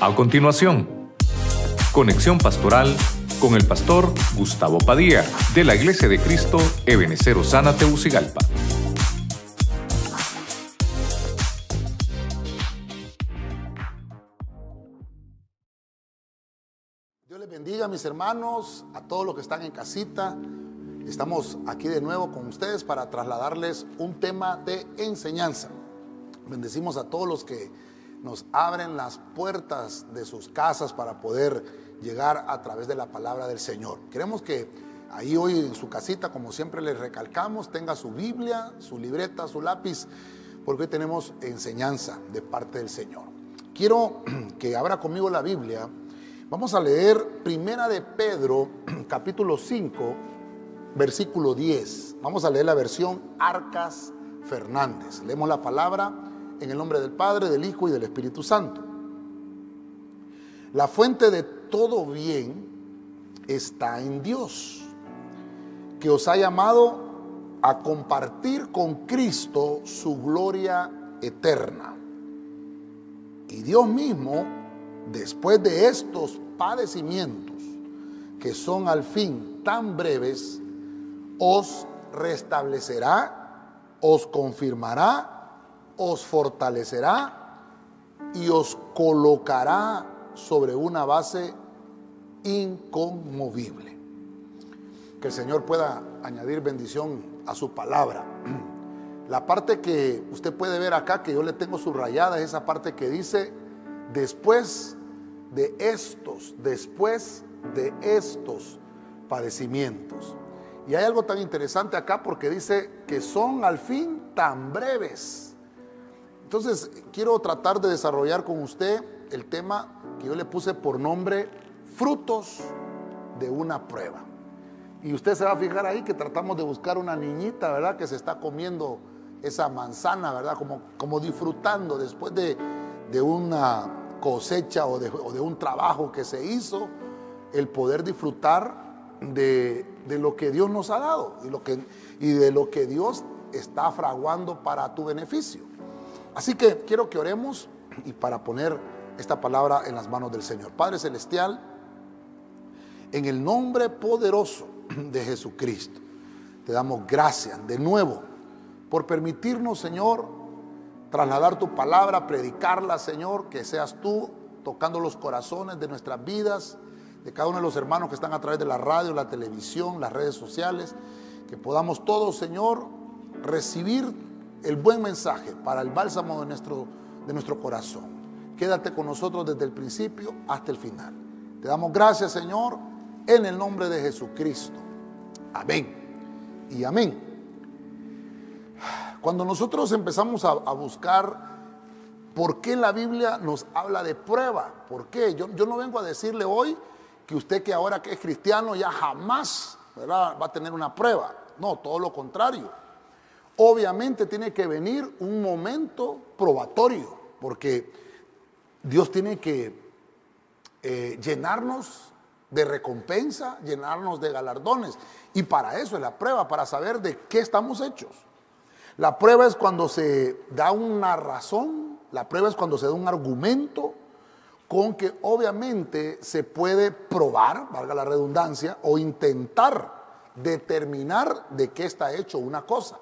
A continuación, conexión pastoral con el pastor Gustavo Padilla de la Iglesia de Cristo Ebenecer Osana Teucigalpa. Dios les bendiga, mis hermanos, a todos los que están en casita. Estamos aquí de nuevo con ustedes para trasladarles un tema de enseñanza. Bendecimos a todos los que nos abren las puertas de sus casas para poder llegar a través de la palabra del Señor. Queremos que ahí hoy en su casita, como siempre les recalcamos, tenga su Biblia, su libreta, su lápiz, porque hoy tenemos enseñanza de parte del Señor. Quiero que abra conmigo la Biblia. Vamos a leer Primera de Pedro, capítulo 5, versículo 10. Vamos a leer la versión Arcas Fernández. Leemos la palabra en el nombre del Padre, del Hijo y del Espíritu Santo. La fuente de todo bien está en Dios, que os ha llamado a compartir con Cristo su gloria eterna. Y Dios mismo, después de estos padecimientos, que son al fin tan breves, os restablecerá, os confirmará os fortalecerá y os colocará sobre una base inconmovible. Que el Señor pueda añadir bendición a su palabra. La parte que usted puede ver acá, que yo le tengo subrayada, es esa parte que dice, después de estos, después de estos padecimientos. Y hay algo tan interesante acá porque dice que son al fin tan breves entonces, quiero tratar de desarrollar con usted el tema que yo le puse por nombre frutos de una prueba. Y usted se va a fijar ahí que tratamos de buscar una niñita, ¿verdad? Que se está comiendo esa manzana, ¿verdad? Como, como disfrutando después de, una cosecha o de, un trabajo que se hizo, el poder disfrutar de, lo que Dios nos ha dado y, lo que, y de lo que Dios está fraguando para tu beneficio. Así que quiero que oremos y para poner esta palabra en las manos del Señor. Padre Celestial, en el nombre poderoso de Jesucristo, te damos gracias de nuevo por permitirnos, Señor, trasladar tu palabra, predicarla, Señor, que seas tú tocando los corazones de nuestras vidas, de cada uno de los hermanos que están a través de la radio, la televisión, las redes sociales, que podamos todos, Señor, recibir el buen mensaje para el bálsamo de nuestro, de nuestro corazón. Quédate con nosotros desde el principio hasta el final. Te damos gracias, Señor, en el nombre de Jesucristo. Amén. Y amén. Cuando nosotros empezamos a, buscar por qué la Biblia nos habla de prueba, ¿por qué? Yo, yo no vengo a decirle hoy que usted que ahora que es cristiano ya jamás va a tener una prueba. No, todo lo contrario obviamente tiene que venir un momento probatorio, porque Dios tiene que eh, llenarnos de recompensa, llenarnos de galardones. Y para eso es la prueba, para saber de qué estamos hechos. La prueba es cuando se da una razón, la prueba es cuando se da un argumento con que obviamente se puede probar, valga la redundancia, o intentar determinar de qué está hecho una cosa.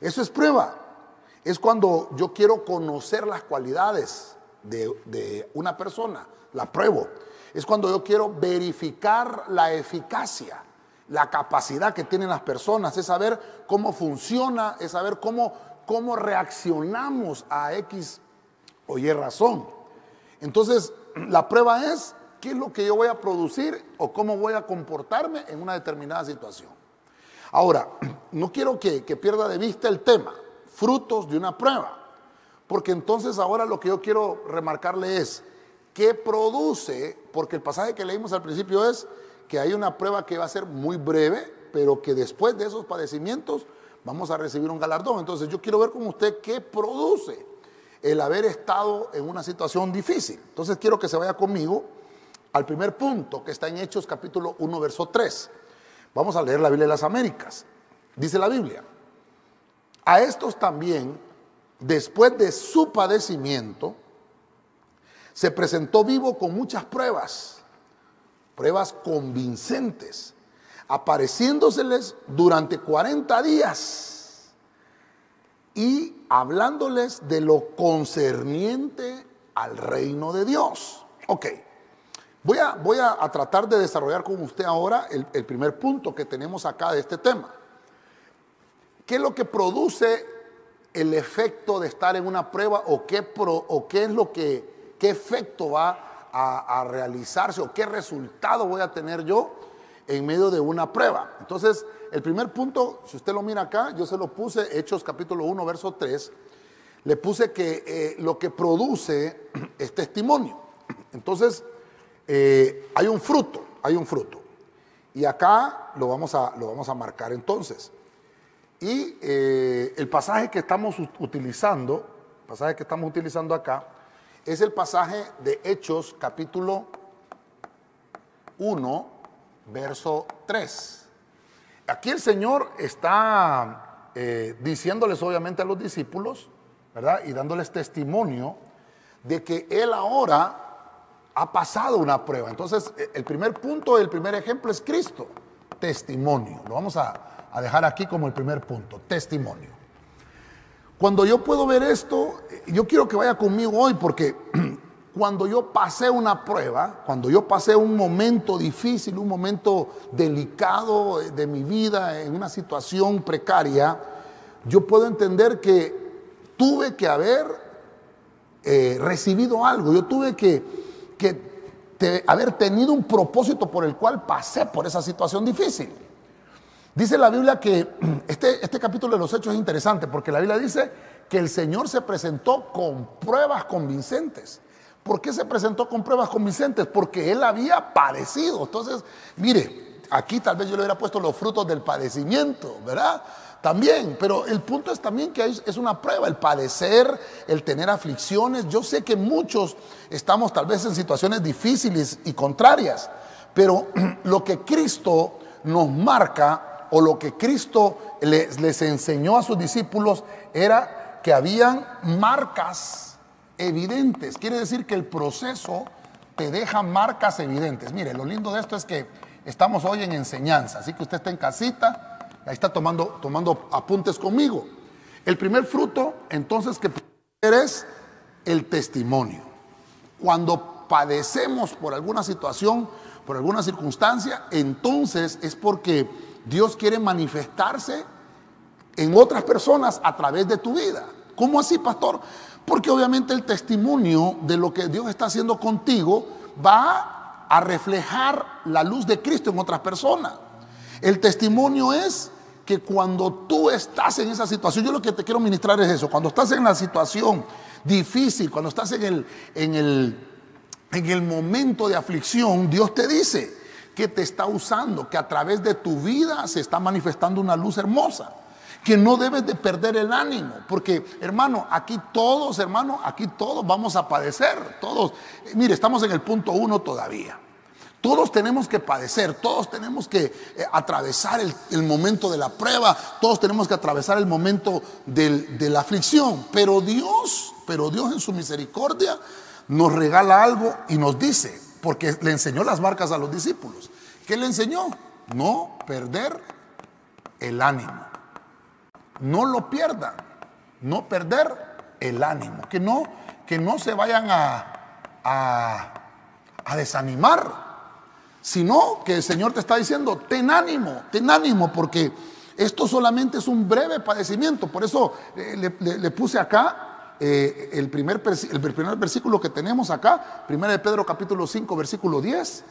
Eso es prueba. Es cuando yo quiero conocer las cualidades de, una persona, la pruebo. Es cuando yo quiero verificar la eficacia, la capacidad que tienen las personas, es saber cómo funciona, es saber cómo, cómo reaccionamos a X o Y razón. Entonces, la prueba es qué es lo que yo voy a producir o cómo voy a comportarme en una determinada situación. Ahora, no quiero que, pierda de vista el tema, frutos de una prueba, porque entonces ahora lo que yo quiero remarcarle es, ¿qué produce? Porque el pasaje que leímos al principio es que hay una prueba que va a ser muy breve, pero que después de esos padecimientos vamos a recibir un galardón. Entonces yo quiero ver con usted qué produce el haber estado en una situación difícil. Entonces quiero que se vaya conmigo al primer punto que está en Hechos capítulo 1, verso 3. Vamos a leer la Biblia de las Américas. Dice la Biblia, a estos también, después de su padecimiento, se presentó vivo con muchas pruebas, pruebas convincentes, apareciéndoseles durante 40 días y hablándoles de lo concerniente al reino de Dios. Ok, voy a, voy a, tratar de desarrollar con usted ahora el, primer punto que tenemos acá de este tema. ¿Qué es lo que produce el efecto de estar en una prueba o qué, o qué es lo que qué efecto va a, realizarse o qué resultado voy a tener yo en medio de una prueba. Entonces, el primer punto, si usted lo mira acá, yo se lo puse, Hechos capítulo 1, verso 3, le puse que eh, lo que produce es testimonio. Entonces, eh, hay un fruto, hay un fruto. Y acá lo vamos a, lo vamos a marcar entonces. Y eh, el pasaje que estamos utilizando, pasaje que estamos utilizando acá, es el pasaje de Hechos capítulo 1, verso 3. Aquí el Señor está eh, diciéndoles obviamente a los discípulos, ¿verdad? Y dándoles testimonio de que Él ahora ha pasado una prueba. Entonces, e, el primer punto, el primer ejemplo es Cristo, testimonio. Lo vamos a, dejar aquí como el primer punto, testimonio. Cuando yo puedo ver esto, yo quiero que vaya conmigo hoy porque cuando yo pasé una prueba, cuando yo pasé un momento difícil, un momento delicado de mi vida, en una situación precaria, yo puedo entender que tuve que haber eh, recibido algo, yo tuve que, que haber tenido un propósito por el cual pasé por esa situación difícil. Dice la Biblia que este, este capítulo de los Hechos es interesante porque la Biblia dice que el Señor se presentó con pruebas convincentes. ¿Por qué se presentó con pruebas convincentes? Porque Él había padecido. Entonces, mire, aquí tal vez yo le hubiera puesto los frutos del padecimiento, ¿verdad? También, pero el punto es también que es una prueba, el padecer, el tener aflicciones. Yo sé que muchos estamos tal vez en situaciones difíciles y contrarias, pero lo que Cristo nos marca o lo que Cristo les, enseñó a sus discípulos era que habían marcas evidentes. Quiere decir que el proceso te deja marcas evidentes. Mire, lo lindo de esto es que estamos hoy en enseñanza, así que usted está en casita, ahí está tomando, tomando apuntes conmigo. El primer fruto, entonces, que es el testimonio. Cuando padecemos por alguna situación, por alguna circunstancia, entonces es porque Dios quiere manifestarse en otras personas a través de tu vida. ¿Cómo así, pastor? Porque obviamente el testimonio de lo que Dios está haciendo contigo va a reflejar la luz de Cristo en otras personas. El testimonio es que cuando tú estás en esa situación, yo lo que te quiero ministrar es eso, cuando estás en la situación difícil, cuando estás en el, en el, en el momento de aflicción, Dios te dice, que te está usando, que a través de tu vida se está manifestando una luz hermosa, que no debes de perder el ánimo, porque hermano, aquí todos, hermano, aquí todos vamos a padecer, todos, mire, estamos en el punto uno todavía. Todos tenemos que padecer, todos tenemos que eh, atravesar el, momento de la prueba, todos tenemos que atravesar el momento de la aflicción, pero Dios, pero Dios en su misericordia nos regala algo y nos dice, porque le enseñó las marcas a los discípulos. ¿Qué le enseñó? No perder el ánimo. No lo pierdan. No perder el ánimo. Que no, que no se vayan a, a, a desanimar. Sino que el Señor te está diciendo, ten ánimo, ten ánimo, porque esto solamente es un breve padecimiento. Por eso eh, le puse acá eh, el, primer, el primer versículo que tenemos acá, 1 de Pedro capítulo 5, versículo 10,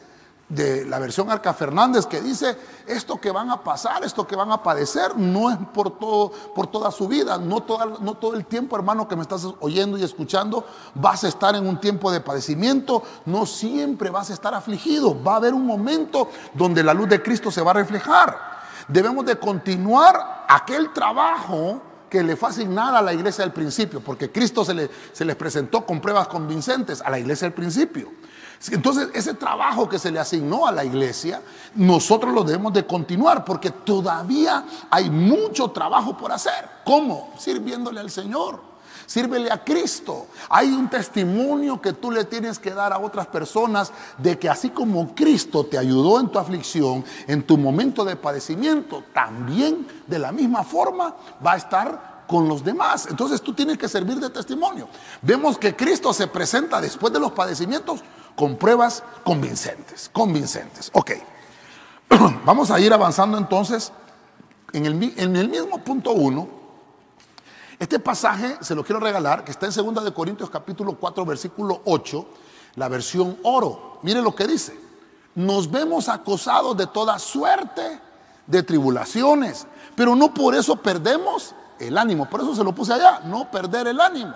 de la versión Arca Fernández, que dice, esto que van a pasar, esto que van a padecer, no es por, todo, por toda su vida, no, no todo el tiempo, hermano, que me estás oyendo y escuchando, vas a estar en un tiempo de padecimiento, no siempre vas a estar afligido, va a haber un momento donde la luz de Cristo se va a reflejar. Debemos de continuar aquel trabajo que le fue asignada a la iglesia del principio, porque Cristo se, le, se les presentó con pruebas convincentes a la iglesia del principio. Entonces, ese trabajo que se le asignó a la iglesia, nosotros lo debemos de continuar, porque todavía hay mucho trabajo por hacer. ¿Cómo? Sirviéndole al Señor Sírvele a Cristo. Hay un testimonio que tú le tienes que dar a otras personas de que así como Cristo te ayudó en tu aflicción, en tu momento de padecimiento, también de la misma forma va a estar con los demás. Entonces tú tienes que servir de testimonio. Vemos que Cristo se presenta después de los padecimientos con pruebas convincentes, convincentes. Ok, vamos a ir avanzando entonces en el, mismo punto 1 este pasaje se lo quiero regalar, que está en 2 de Corintios capítulo 4, versículo 8, la versión oro. Mire lo que dice. Nos vemos acosados de toda suerte de tribulaciones, pero no por eso perdemos el ánimo. Por eso se lo puse allá, no perder el ánimo.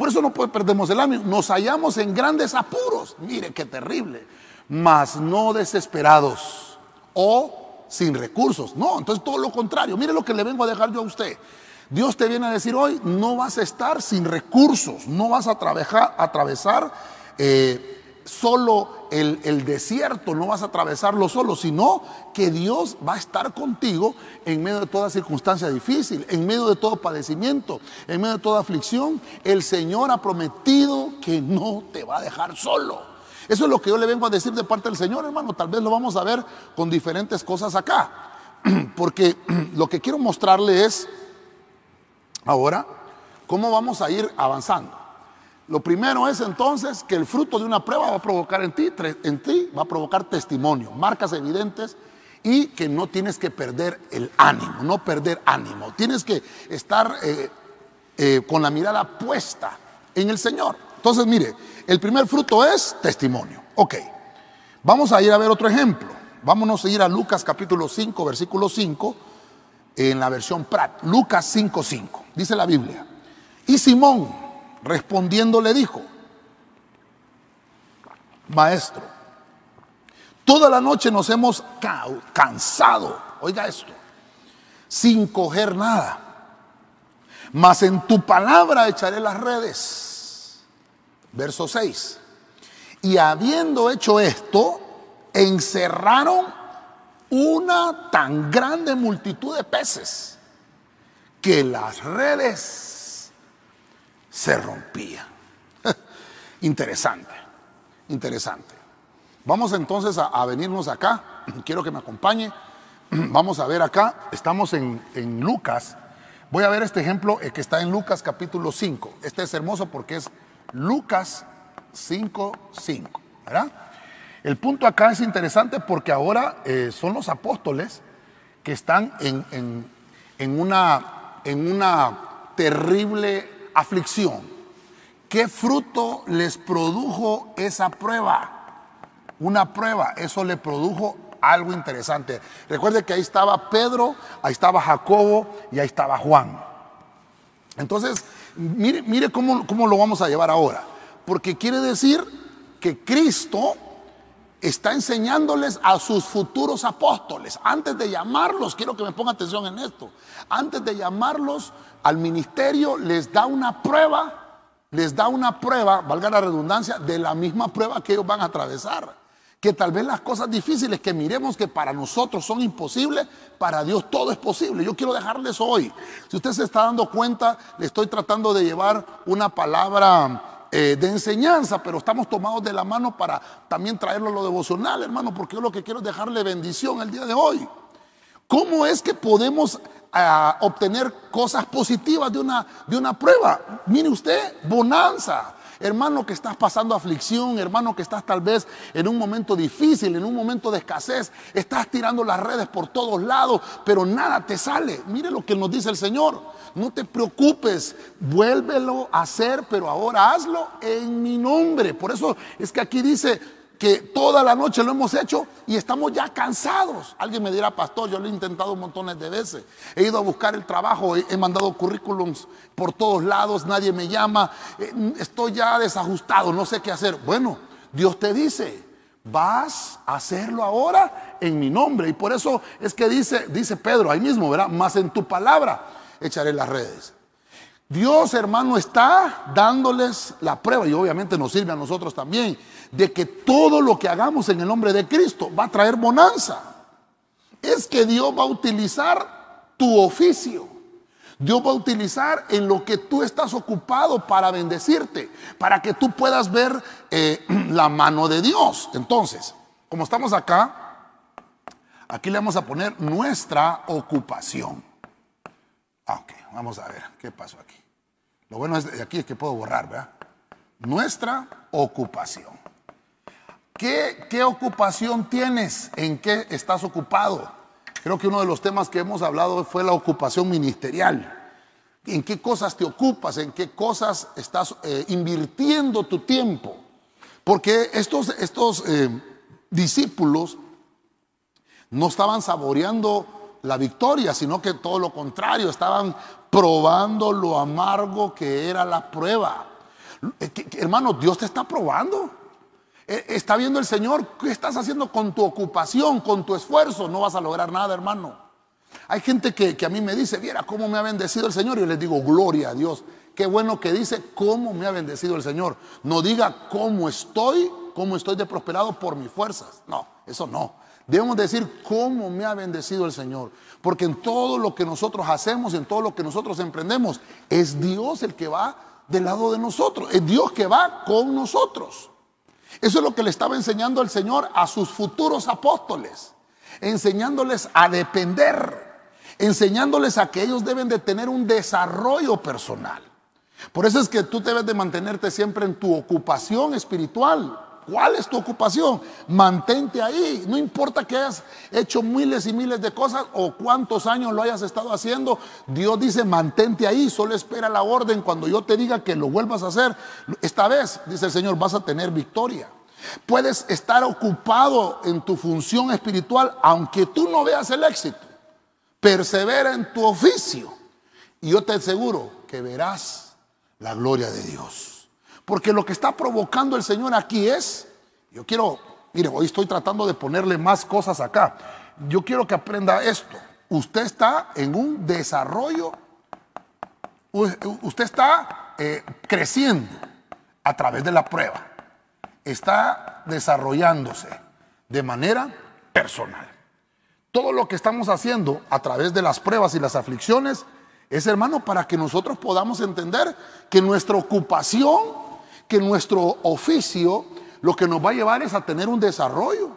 Por eso no perdemos el ánimo. Nos hallamos en grandes apuros. Mire qué terrible. Mas no desesperados o sin recursos. No, entonces todo lo contrario. Mire lo que le vengo a dejar yo a usted. Dios te viene a decir hoy, no vas a estar sin recursos, no vas a atravesar eh, solo el, desierto, no vas a atravesarlo solo, sino que Dios va a estar contigo en medio de toda circunstancia difícil, en medio de todo padecimiento, en medio de toda aflicción. El Señor ha prometido que no te va a dejar solo. Eso es lo que yo le vengo a decir de parte del Señor, hermano. Tal vez lo vamos a ver con diferentes cosas acá. Porque lo que quiero mostrarle es Ahora, ¿cómo vamos a ir avanzando? Lo primero es entonces que el fruto de una prueba va a provocar en ti, en ti va a provocar testimonio, marcas evidentes y que no tienes que perder el ánimo, no perder ánimo. Tienes que estar eh, eh, con la mirada puesta en el Señor. Entonces, mire, el primer fruto es testimonio. Ok, vamos a ir a ver otro ejemplo. Vámonos a ir a Lucas capítulo 5, versículo 5 en la versión Prat, Lucas 5:5, dice la Biblia. Y Simón respondiendo le dijo, maestro, toda la noche nos hemos cansado, oiga esto, sin coger nada, mas en tu palabra echaré las redes. Verso 6. Y habiendo hecho esto, encerraron una tan grande multitud de peces que las redes se rompían. interesante, interesante. Vamos entonces a, venirnos acá. Quiero que me acompañe. Vamos a ver acá. Estamos en, en Lucas. Voy a ver este ejemplo eh, que está en Lucas capítulo 5. Este es hermoso porque es Lucas 5, 5. ¿Verdad? El punto acá es interesante porque ahora eh, son los apóstoles que están en, una, en una terrible aflicción. ¿Qué fruto les produjo esa prueba? Una prueba, eso le produjo algo interesante. Recuerde que ahí estaba Pedro, ahí estaba Jacobo y ahí estaba Juan. Entonces, mire, mire cómo, cómo lo vamos a llevar ahora. Porque quiere decir que Cristo está enseñándoles a sus futuros apóstoles. Antes de llamarlos, quiero que me ponga atención en esto, antes de llamarlos al ministerio, les da una prueba, les da una prueba, valga la redundancia, de la misma prueba que ellos van a atravesar. Que tal vez las cosas difíciles que miremos que para nosotros son imposibles, para Dios todo es posible. Yo quiero dejarles hoy, si usted se está dando cuenta, le estoy tratando de llevar una palabra eh, de enseñanza, pero estamos tomados de la mano para también traerlo a lo devocional, hermano, porque yo lo que quiero es dejarle bendición el día de hoy. ¿Cómo es que podemos ah, obtener cosas positivas de una, de una prueba? Mire usted, bonanza. Hermano que estás pasando aflicción, hermano que estás tal vez en un momento difícil, en un momento de escasez, estás tirando las redes por todos lados, pero nada te sale. Mire lo que nos dice el Señor. No te preocupes, vuélvelo a hacer, pero ahora hazlo en mi nombre. Por eso es que aquí dice, que toda la noche lo hemos hecho y estamos ya cansados. Alguien me dirá, pastor, yo lo he intentado montones de veces. He ido a buscar el trabajo, he, mandado currículums por todos lados, nadie me llama, eh, estoy ya desajustado, no sé qué hacer. Bueno, Dios te dice, vas a hacerlo ahora en mi nombre. Y por eso es que dice, dice Pedro ahí mismo, ¿verdad? Más en tu palabra echaré las redes. Dios, hermano, está dándoles la prueba y obviamente nos sirve a nosotros también de que todo lo que hagamos en el nombre de Cristo va a traer bonanza. Es que Dios va a utilizar tu oficio, Dios va a utilizar en lo que tú estás ocupado para bendecirte, para que tú puedas ver eh, la mano de Dios. Entonces, como estamos acá, aquí le vamos a poner nuestra ocupación. Ah, ok, vamos a ver qué pasó aquí. Lo bueno es de aquí es que puedo borrar, ¿verdad? Nuestra ocupación. ¿Qué, ¿Qué ocupación tienes? ¿En qué estás ocupado? Creo que uno de los temas que hemos hablado fue la ocupación ministerial. ¿En qué cosas te ocupas? ¿En qué cosas estás eh, invirtiendo tu tiempo? Porque estos, estos eh, discípulos no estaban saboreando la victoria, sino que todo lo contrario, estaban probando lo amargo que era la prueba. Eh, hermano, Dios te está probando. Eh, está viendo el Señor qué estás haciendo con tu ocupación, con tu esfuerzo. No vas a lograr nada, hermano. Hay gente que, a mí me dice, viera cómo me ha bendecido el Señor. Y yo les digo, gloria a Dios. Qué bueno que dice cómo me ha bendecido el Señor. No diga cómo estoy, cómo estoy de prosperado por mis fuerzas. No, eso no. Debemos decir cómo me ha bendecido el Señor. Porque en todo lo que nosotros hacemos, en todo lo que nosotros emprendemos, es Dios el que va del lado de nosotros. Es Dios que va con nosotros. Eso es lo que le estaba enseñando el Señor a sus futuros apóstoles, enseñándoles a depender, enseñándoles a que ellos deben de tener un desarrollo personal. Por eso es que tú debes de mantenerte siempre en tu ocupación espiritual. ¿Cuál es tu ocupación? Mantente ahí. No importa que hayas hecho miles y miles de cosas o cuántos años lo hayas estado haciendo. Dios dice, mantente ahí. Solo espera la orden. Cuando yo te diga que lo vuelvas a hacer, esta vez, dice el Señor, vas a tener victoria. Puedes estar ocupado en tu función espiritual aunque tú no veas el éxito. Persevera en tu oficio. Y yo te aseguro que verás la gloria de Dios. Porque lo que está provocando el Señor aquí es, yo quiero, mire, hoy estoy tratando de ponerle más cosas acá. Yo quiero que aprenda esto. Usted está en un desarrollo, usted está eh, creciendo a través de la prueba. Está desarrollándose de manera personal. Todo lo que estamos haciendo a través de las pruebas y las aflicciones es, hermano, para que nosotros podamos entender que nuestra ocupación que nuestro oficio lo que nos va a llevar es a tener un desarrollo.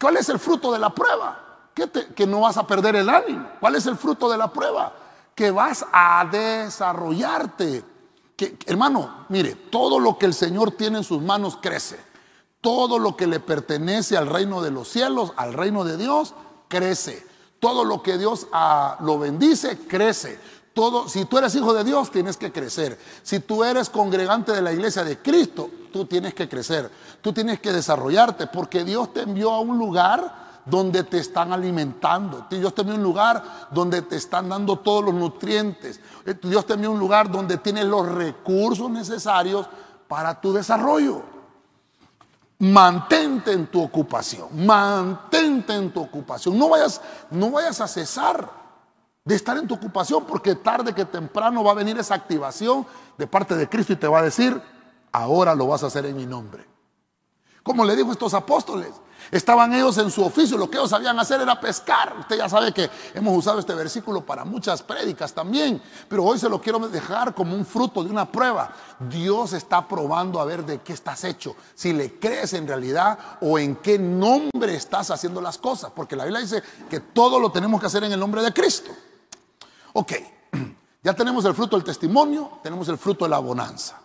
¿Cuál es el fruto de la prueba? Que, no vas a perder el ánimo. ¿Cuál es el fruto de la prueba? Que vas a desarrollarte. Hermano, mire, todo lo que el Señor tiene en sus manos crece. Todo lo que le pertenece al reino de los cielos, al reino de Dios, crece. Todo lo que Dios ah, lo bendice, crece si tú eres hijo de Dios, tienes que crecer. Si tú eres congregante de la iglesia de Cristo, tú tienes que crecer. Tú tienes que desarrollarte porque Dios te envió a un lugar donde te están alimentando. Dios te envió a un lugar donde te están dando todos los nutrientes. Dios te envió a un lugar donde tienes los recursos necesarios para tu desarrollo. Mantente en tu ocupación, mantente en tu ocupación. No vayas, no vayas a cesar de estar en tu ocupación, porque tarde que temprano va a venir esa activación de parte de Cristo y te va a decir, ahora lo vas a hacer en mi nombre. Como le dijo estos apóstoles, estaban ellos en su oficio, lo que ellos sabían hacer era pescar. Usted ya sabe que hemos usado este versículo para muchas prédicas también, pero hoy se lo quiero dejar como un fruto de una prueba. Dios está probando a ver de qué estás hecho, si le crees en realidad o en qué nombre estás haciendo las cosas, porque la Biblia dice que todo lo tenemos que hacer en el nombre de Cristo. Ok, ya tenemos el fruto del testimonio, tenemos el fruto de la bonanza.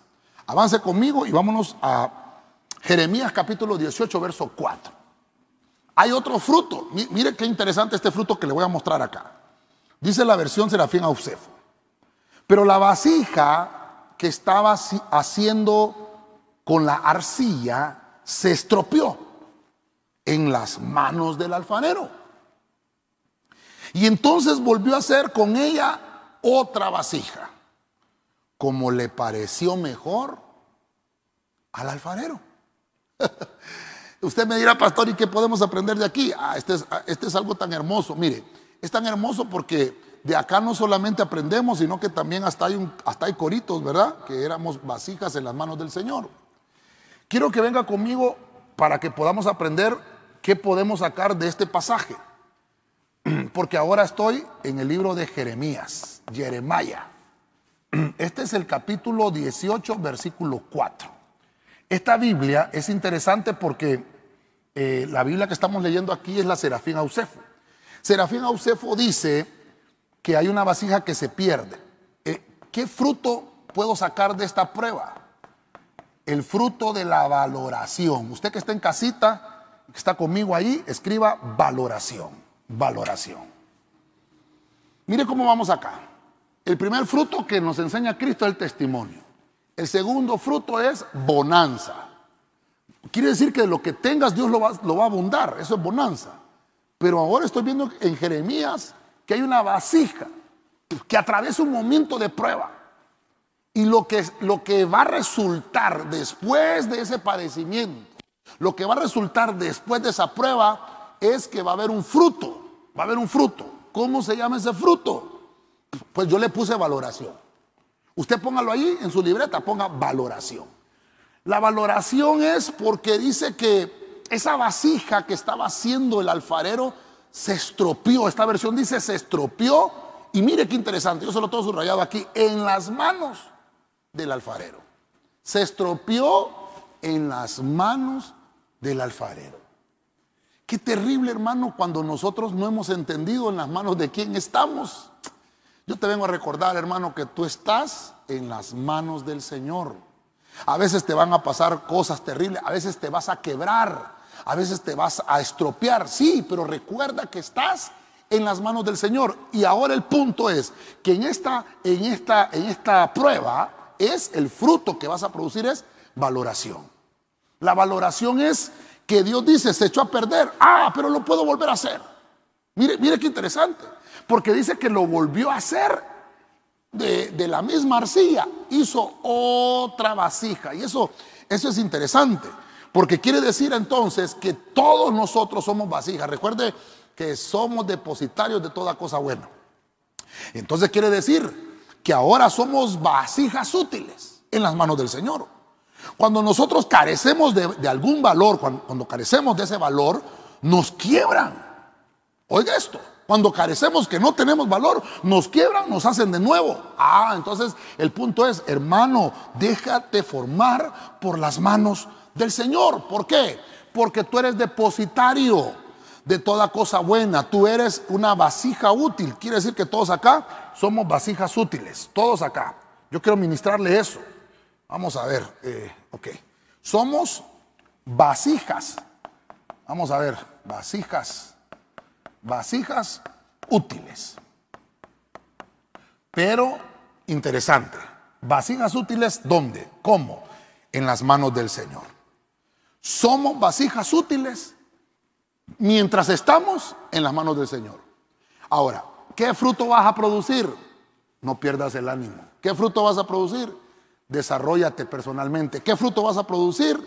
Avance conmigo y vámonos a Jeremías capítulo 18, verso 4. Hay otro fruto. Mire qué interesante este fruto que le voy a mostrar acá. Dice la versión Serafín Ausefo. Pero la vasija que estaba haciendo con la arcilla se estropeó en las manos del alfarero. Y entonces volvió a hacer con ella otra vasija, como le pareció mejor al alfarero. Usted me dirá, pastor, ¿y qué podemos aprender de aquí? Ah, este es, ah, este es algo tan hermoso. Mire, es tan hermoso porque de acá no solamente aprendemos, sino que también hasta hay, hasta hay coritos, ¿verdad? Que éramos vasijas en las manos del Señor. Quiero que venga conmigo para que podamos aprender qué podemos sacar de este pasaje. porque ahora estoy en el libro de Jeremías, Jeremiah. Este es el capítulo 18, versículo 4. Esta Biblia es interesante porque eh, la Biblia que estamos leyendo aquí es la Serafín Ausefo. Serafín Ausefo dice que hay una vasija que se pierde. Eh, ¿Qué fruto puedo sacar de esta prueba? El fruto de la valoración. Usted que está en casita, que está conmigo ahí, escriba valoración, valoración. Mire cómo vamos acá. El primer fruto que nos enseña Cristo es el testimonio. El segundo fruto es bonanza. Quiere decir que lo que tengas Dios lo va, a abundar. Eso es bonanza. Pero ahora estoy viendo en Jeremías que hay una vasija que atraviesa un momento de prueba. Y lo que, lo que va a resultar después de ese padecimiento, lo que va a resultar después de esa prueba es que va a haber un fruto, va a haber un fruto. ¿Cómo se llama ese fruto? Pues yo le puse valoración. Usted póngalo ahí en su libreta, ponga valoración. La valoración es porque dice que esa vasija que estaba haciendo el alfarero se estropeó. Esta versión dice se estropeó. Y mire qué interesante, yo se lo tengo subrayado aquí, en las manos del alfarero. Se estropeó en las manos del alfarero. Qué terrible, hermano, cuando nosotros no hemos entendido en las manos de quién estamos. Yo te vengo a recordar, hermano, que tú estás en las manos del Señor. A veces te van a pasar cosas terribles, a veces te vas a quebrar, a veces te vas a estropear, sí, pero recuerda que estás en las manos del Señor. Y ahora el punto es que en esta, en esta, en esta prueba es el fruto que vas a producir es valoración. La valoración es que Dios dice, se echó a perder. Ah, pero lo puedo volver a hacer. Mire, mire qué interesante. Porque dice que lo volvió a hacer de, de, la misma arcilla. Hizo otra vasija. Y eso, eso es interesante. Porque quiere decir entonces que todos nosotros somos vasijas. Recuerde que somos depositarios de toda cosa buena. Entonces quiere decir que ahora somos vasijas útiles en las manos del Señor. Cuando nosotros carecemos de, algún valor, cuando, cuando carecemos de ese valor, nos quiebran. Oiga esto, cuando carecemos que no tenemos valor, nos quiebran, nos hacen de nuevo. Ah, entonces el punto es, hermano, déjate formar por las manos del Señor. ¿Por qué? Porque tú eres depositario de toda cosa buena. Tú eres una vasija útil. Quiere decir que todos acá somos vasijas útiles. Todos acá. Yo quiero ministrarle eso. Vamos a ver. Eh, ok. Somos vasijas. Vamos a ver. Vasijas. Vasijas útiles. Pero interesante. Vasijas útiles, ¿dónde? ¿Cómo? En las manos del Señor. Somos vasijas útiles mientras estamos en las manos del Señor. Ahora, ¿qué fruto vas a producir? No pierdas el ánimo. ¿Qué fruto vas a producir? Desarrollate personalmente. ¿Qué fruto vas a producir?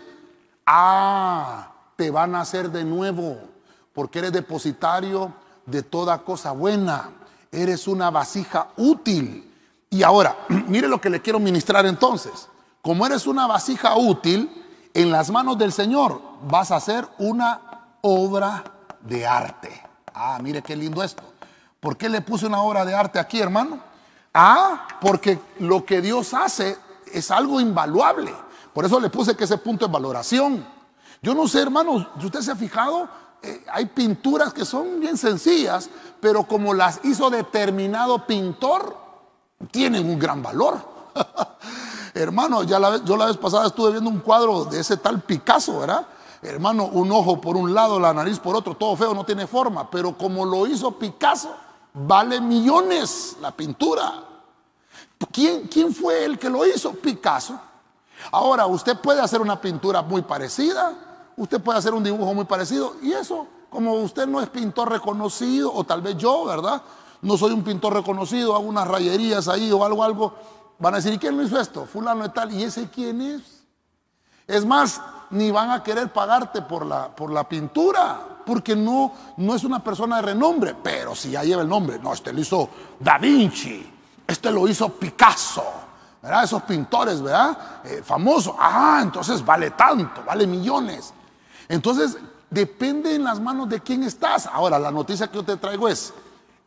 Ah, te van a hacer de nuevo, porque eres depositario de toda cosa buena. Eres una vasija útil. Y ahora, mire lo que le quiero ministrar entonces. Como eres una vasija útil, en las manos del Señor vas a ser una obra de arte. Ah, mire qué lindo esto. ¿Por qué le puse una obra de arte aquí, hermano? Ah, porque lo que Dios hace es algo invaluable. Por eso le puse que ese punto es valoración. Yo no sé, hermano, si usted se ha fijado, eh, hay pinturas que son bien sencillas, pero como las hizo determinado pintor, tienen un gran valor. hermano, ya la, yo la vez pasada estuve viendo un cuadro de ese tal Picasso, ¿verdad? Hermano, un ojo por un lado, la nariz por otro, todo feo, no tiene forma. Pero como lo hizo Picasso, vale millones la pintura. ¿Quién, ¿Quién fue el que lo hizo? Picasso. Ahora, usted puede hacer una pintura muy parecida, usted puede hacer un dibujo muy parecido, y eso, como usted no es pintor reconocido, o tal vez yo, ¿verdad? No soy un pintor reconocido, hago unas rayerías ahí o algo, algo, van a decir, ¿y quién lo hizo esto? Fulano de tal, ¿y ese quién es? Es más, ni van a querer pagarte por la, por la pintura, porque no, no es una persona de renombre, pero si ya lleva el nombre, no, este lo hizo Da Vinci, este lo hizo Picasso, ¿verdad? Esos pintores, ¿verdad? Eh, famosos, ah, entonces vale tanto, vale millones. Entonces, Depende en las manos de quién estás. Ahora, la noticia que yo te traigo es,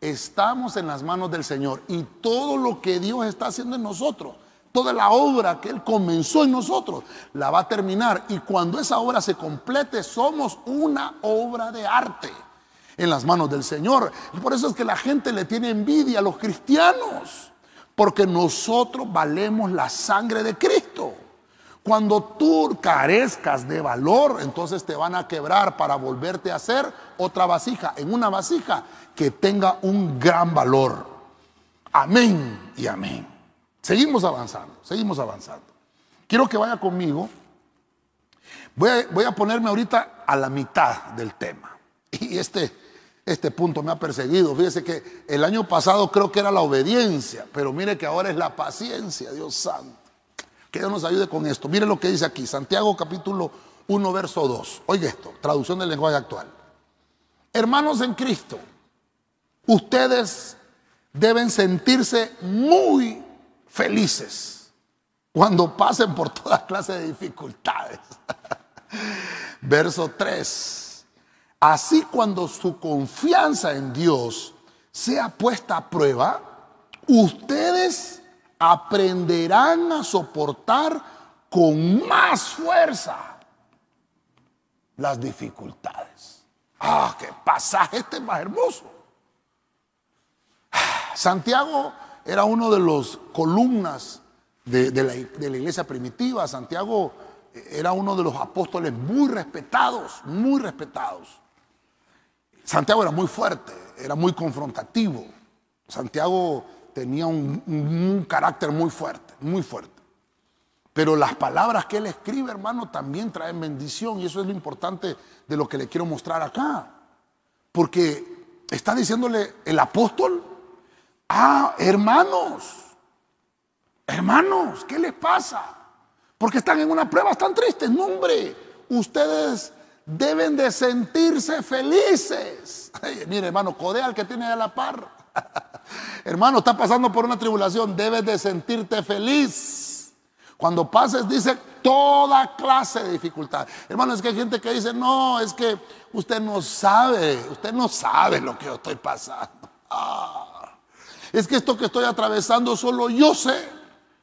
estamos en las manos del Señor y todo lo que Dios está haciendo en nosotros, toda la obra que Él comenzó en nosotros, la va a terminar. Y cuando esa obra se complete, somos una obra de arte en las manos del Señor. Y por eso es que la gente le tiene envidia a los cristianos, porque nosotros valemos la sangre de Cristo. Cuando tú carezcas de valor, entonces te van a quebrar para volverte a hacer otra vasija, en una vasija que tenga un gran valor. Amén y amén. Seguimos avanzando, seguimos avanzando. Quiero que vaya conmigo. Voy a, voy a ponerme ahorita a la mitad del tema. Y este, este punto me ha perseguido. Fíjese que el año pasado creo que era la obediencia, pero mire que ahora es la paciencia, Dios santo. Que Dios nos ayude con esto. Mire lo que dice aquí, Santiago capítulo 1, verso 2. Oiga esto, traducción del lenguaje actual. Hermanos en Cristo, ustedes deben sentirse muy felices cuando pasen por toda clase de dificultades. verso 3. Así cuando su confianza en Dios sea puesta a prueba, ustedes aprenderán a soportar con más fuerza las dificultades. Ah, qué pasaje este más hermoso. Santiago era uno de los columnas de, de la iglesia primitiva. Santiago era uno de los apóstoles muy respetados, muy respetados. Santiago era muy fuerte, era muy confrontativo. Santiago tenía un, carácter muy fuerte, muy fuerte. Pero las palabras que él escribe, hermano, también traen bendición y eso es lo importante de lo que le quiero mostrar acá. Porque está diciéndole el apóstol, ah, hermanos, hermanos, ¿qué les pasa? Porque están en una prueba tan triste. No, hombre, ustedes deben de sentirse felices. mire, hermano, codea al que tiene a la par. Hermano, está pasando por una tribulación, debes de sentirte feliz. Cuando pases, dice toda clase de dificultad. Hermano, es que hay gente que dice, no, es que usted no sabe, usted no sabe lo que yo estoy pasando. Ah, es que esto que estoy atravesando solo yo sé,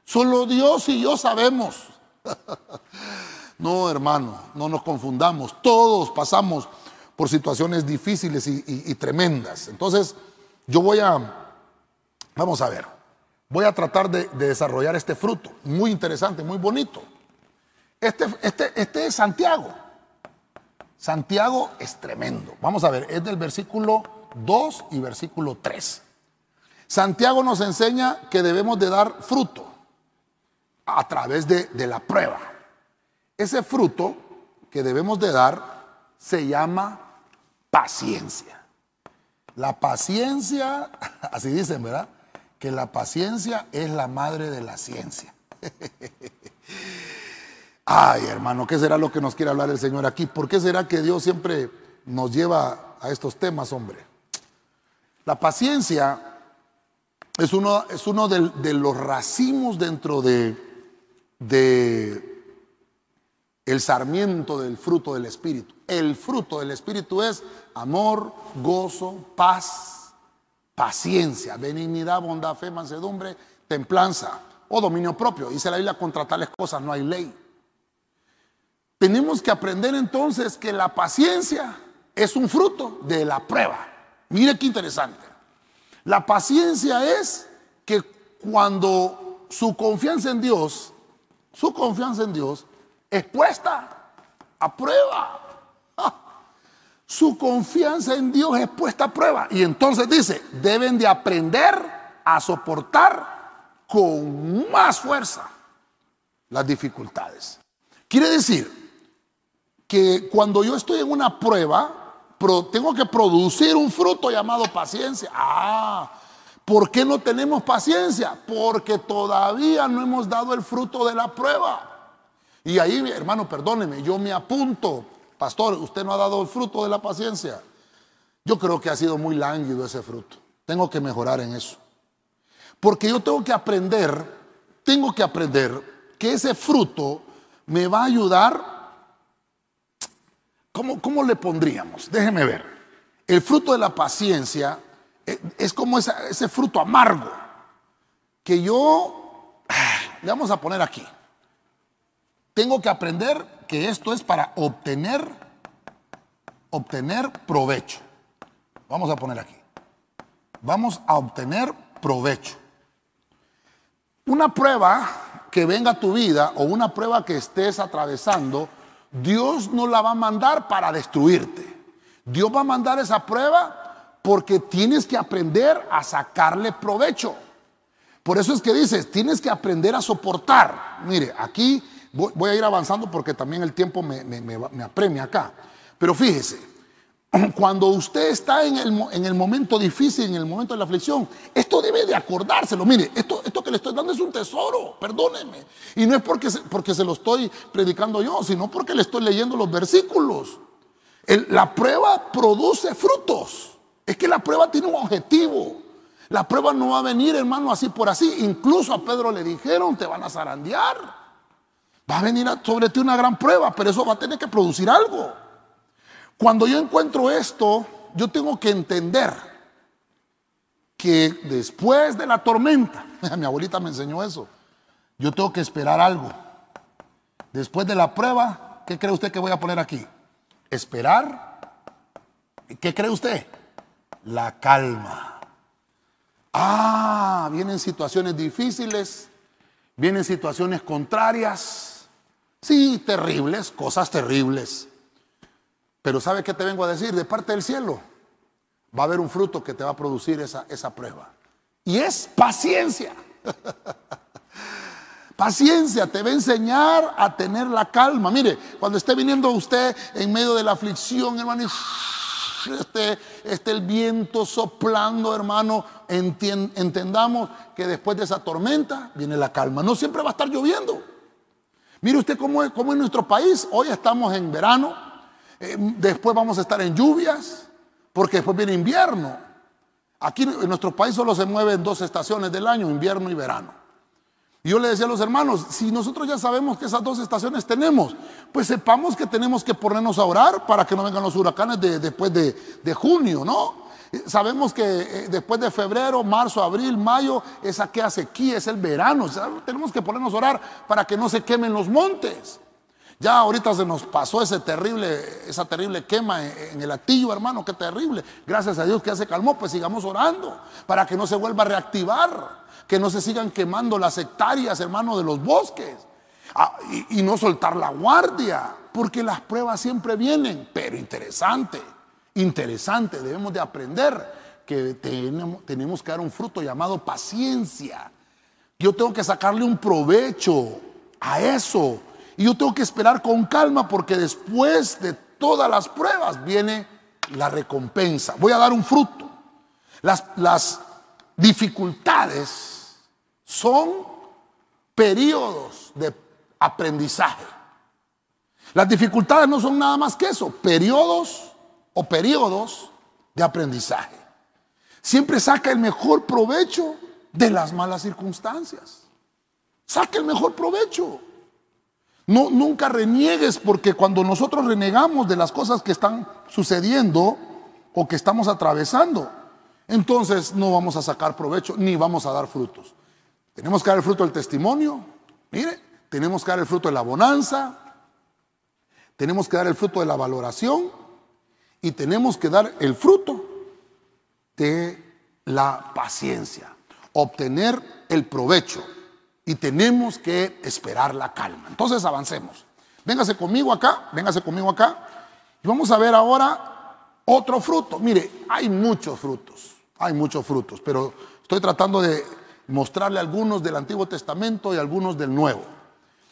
solo Dios y yo sabemos. no, hermano, no nos confundamos. Todos pasamos por situaciones difíciles y tremendas. Entonces, yo voy a Vamos a ver. Voy a tratar de, desarrollar este fruto. Muy interesante, muy bonito. Este, este, este es Santiago. Santiago es tremendo. Vamos a ver, es del versículo 2 y versículo 3. Santiago nos enseña que debemos de dar fruto a través de, de la prueba. Ese fruto que debemos de dar se llama paciencia. La paciencia, así dicen, ¿verdad? que la paciencia es la madre de la ciencia. Ay, hermano, ¿qué será lo que nos quiere hablar el Señor aquí? ¿Por qué será que Dios siempre nos lleva a estos temas, hombre? La paciencia es uno, es uno de, los racimos dentro de, de el sarmiento del fruto del Espíritu. El fruto del Espíritu es amor, gozo, paz, paciencia, benignidad, bondad, fe, mansedumbre, templanza o dominio propio. Dice la Biblia, contra tales cosas no hay ley. Tenemos que aprender entonces que la paciencia es un fruto de la prueba. Mire qué interesante. La paciencia es que cuando su confianza en Dios, su confianza en Dios es puesta a prueba su confianza en Dios es puesta a prueba. Y entonces dice, deben de aprender a soportar con más fuerza las dificultades. Quiere decir que cuando yo estoy en una prueba, tengo que producir un fruto llamado paciencia. Ah, ¿por qué no tenemos paciencia? Porque todavía no hemos dado el fruto de la prueba. Y ahí, hermano, perdóneme, yo me apunto pastor, usted no ha dado el fruto de la paciencia. Yo creo que ha sido muy lánguido ese fruto. Tengo que mejorar en eso. Porque yo tengo que aprender, tengo que aprender que ese fruto me va a ayudar ¿cómo, cómo le pondríamos? Déjeme ver. El fruto de la paciencia eh, es como ese fruto amargo que yo, le vamos a poner aquí. Tengo que aprender que esto es para obtener, obtener provecho. Vamos a poner aquí. Vamos a obtener provecho. Una prueba que venga a tu vida o una prueba que estés atravesando, Dios no la va a mandar para destruirte. Dios va a mandar esa prueba porque tienes que aprender a sacarle provecho. Por eso es que dices, tienes que aprender a soportar. Mire, aquí voy, a ir avanzando porque también el tiempo me, apremia acá. Pero fíjese, cuando usted está en el, en el, momento difícil, en el momento de la aflicción, esto debe de acordárselo. Mire, esto, esto que le estoy dando es un tesoro, perdóneme. Y no es porque se, porque se lo estoy predicando yo, sino porque le estoy leyendo los versículos. la prueba produce frutos. Es que la prueba tiene un objetivo. La prueba no va a venir, hermano, así por así. Incluso a Pedro le dijeron, te van a zarandear. Va a venir sobre ti una gran prueba, pero eso va a tener que producir algo. Cuando yo encuentro esto, yo tengo que entender que después de la tormenta, mi abuelita me enseñó eso, yo tengo que esperar algo. Después de la prueba, ¿qué cree usted que voy a poner aquí? Esperar. ¿Qué cree usted? La calma. Ah, vienen situaciones difíciles, vienen situaciones contrarias, sí, terribles, cosas terribles. Pero ¿sabe qué te vengo a decir? De parte del cielo va a haber un fruto que te va a producir esa, esa prueba. Y es paciencia. Paciencia te va a enseñar a tener la calma. Mire, cuando esté viniendo usted en medio de la aflicción, hermano, y esté, esté el viento soplando, hermano, entendamos que después de esa tormenta viene la calma. No siempre va a estar lloviendo. Mire usted cómo es, cómo es nuestro país. Hoy estamos en verano, eh, después vamos a estar en lluvias, porque después viene invierno. Aquí en nuestro país solo se mueven dos estaciones del año, invierno y verano. Y yo le decía a los hermanos, si nosotros ya sabemos que esas dos estaciones tenemos, pues sepamos que tenemos que ponernos a orar para que no vengan los huracanes después de, junio, ¿no? Sabemos que eh, después de febrero, marzo, abril, mayo, esa que hace aquí es el verano. tenemos que ponernos a orar para que no se quemen los montes. Ya ahorita se nos pasó ese terrible, esa terrible quema en, el atillo, hermano, qué terrible. Gracias a Dios que ya se calmó, pues sigamos orando para que no se vuelva a reactivar, que no se sigan quemando las hectáreas, hermano, de los bosques. Ah, y, no soltar la guardia, porque las pruebas siempre vienen, pero interesante, interesante, debemos de aprender que tenemos, que dar un fruto llamado paciencia. Yo tengo que sacarle un provecho a eso y yo tengo que esperar con calma porque después de todas las pruebas viene la recompensa. Voy a dar un fruto. Las, las dificultades son periodos de aprendizaje. Las dificultades no son nada más que eso, periodos o periodos de aprendizaje. Siempre saca el mejor provecho de las malas circunstancias. Saca el mejor provecho. No, nunca reniegues porque cuando nosotros renegamos de las cosas que están sucediendo o que estamos atravesando, entonces no vamos a sacar provecho ni vamos a dar frutos. Tenemos que dar el fruto del testimonio, mire, tenemos que dar el fruto de la bonanza, tenemos que dar el fruto de la valoración y tenemos que dar el fruto de la paciencia, obtener el provecho y tenemos que esperar la calma. Entonces avancemos. Véngase conmigo acá, véngase conmigo acá. Y vamos a ver ahora otro fruto. Mire, hay muchos frutos, hay muchos frutos, pero estoy tratando de mostrarle algunos del Antiguo Testamento y algunos del Nuevo.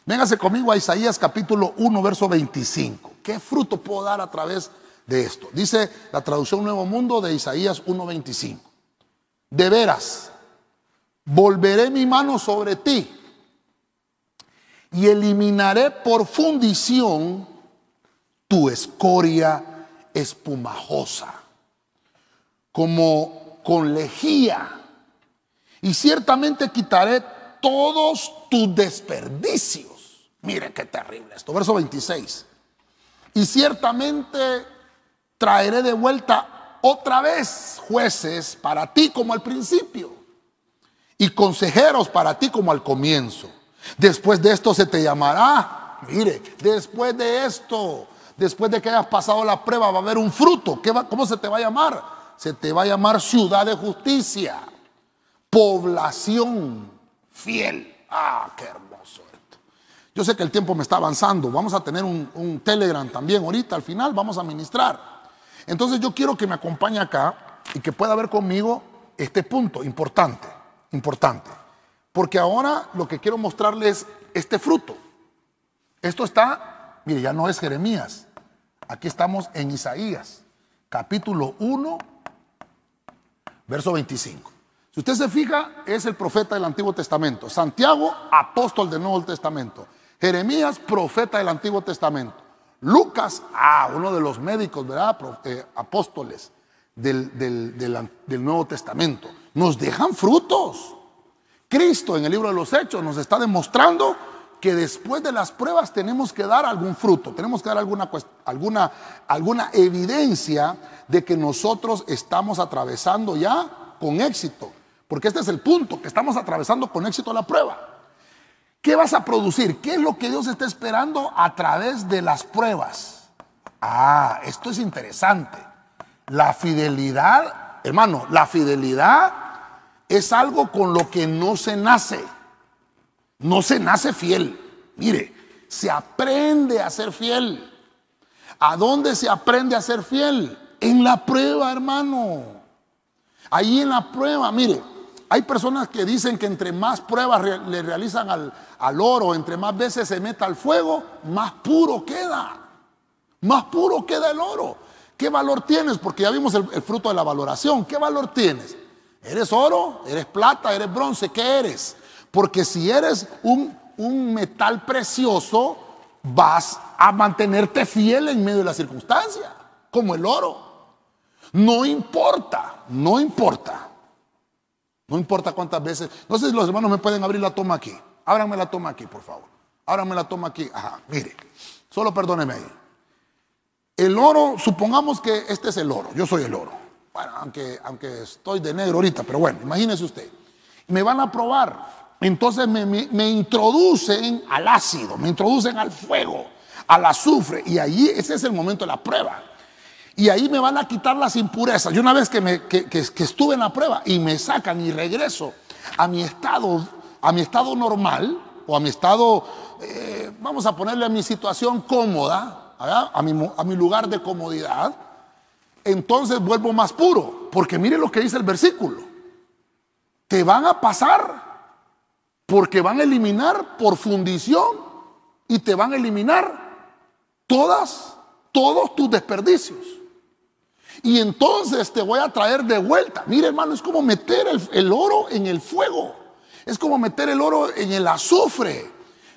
Véngase conmigo a Isaías capítulo 1, verso 25. ¿Qué fruto puedo dar a través de esto? Dice la traducción Nuevo Mundo de Isaías 1.25. De veras, volveré mi mano sobre ti y eliminaré por fundición tu escoria espumajosa, como con lejía, y ciertamente quitaré todos tus desperdicios. Mire qué terrible esto. Verso 26. Y ciertamente traeré de vuelta otra vez jueces para ti como al principio y consejeros para ti como al comienzo. Después de esto se te llamará, mire, después de esto, después de que hayas pasado la prueba va a haber un fruto. ¿Qué va, ¿Cómo se te va a llamar? Se te va a llamar ciudad de justicia, población fiel. Ah, qué hermoso esto. Yo sé que el tiempo me está avanzando. Vamos a tener un, un Telegram también ahorita, al final vamos a ministrar. Entonces yo quiero que me acompañe acá y que pueda ver conmigo este punto importante, importante. Porque ahora lo que quiero mostrarles es este fruto. Esto está, mire, ya no es Jeremías. Aquí estamos en Isaías, capítulo 1, verso 25. Si usted se fija, es el profeta del Antiguo Testamento. Santiago, apóstol del Nuevo Testamento. Jeremías, profeta del Antiguo Testamento. Lucas, ah, uno de los médicos, ¿verdad? Eh, apóstoles del, del Nuevo Testamento. Nos dejan frutos. Cristo en el libro de los Hechos nos está demostrando que después de las pruebas tenemos que dar algún fruto, tenemos que dar alguna, alguna, alguna evidencia de que nosotros estamos atravesando ya con éxito. Porque este es el punto, que estamos atravesando con éxito la prueba. ¿Qué vas a producir? ¿Qué es lo que Dios está esperando a través de las pruebas? Ah, esto es interesante. La fidelidad, hermano, la fidelidad es algo con lo que no se nace. No se nace fiel. Mire, se aprende a ser fiel. ¿A dónde se aprende a ser fiel? En la prueba, hermano. Ahí en la prueba, mire, hay personas que dicen que entre más pruebas le realizan al, oro, entre más veces se meta al fuego, más puro queda. Más puro queda el oro. ¿Qué valor tienes? Porque ya vimos el, fruto de la valoración. ¿Qué valor tienes? ¿Eres oro? ¿Eres plata? ¿Eres bronce? ¿Qué eres? Porque si eres un, un metal precioso, vas a mantenerte fiel en medio de la circunstancia, como el oro. No importa, no importa no importa cuántas veces. No sé si los hermanos me pueden abrir la toma aquí. Ábranme la toma aquí, por favor. Ábranme la toma aquí. Ajá, mire. Solo perdóneme ahí. El oro, supongamos que este es el oro. Yo soy el oro. Bueno, aunque, aunque estoy de negro ahorita, pero bueno, imagínese usted. Me van a probar. Entonces me, me introducen al ácido, me introducen al fuego, al azufre. Y ahí ese es el momento de la prueba y ahí me van a quitar las impurezas. Y una vez que, me, estuve en la prueba y me sacan y regreso a mi estado, a mi estado normal o a mi estado, eh, vamos a ponerle a mi situación cómoda, a mi, a mi lugar de comodidad, entonces vuelvo más puro. Porque mire lo que dice el versículo. Te van a pasar porque van a eliminar por fundición y te van a eliminar todas, todos tus desperdicios. Y entonces te voy a traer de vuelta. Mire hermano, es como meter el, oro en el fuego. Es como meter el oro en el azufre.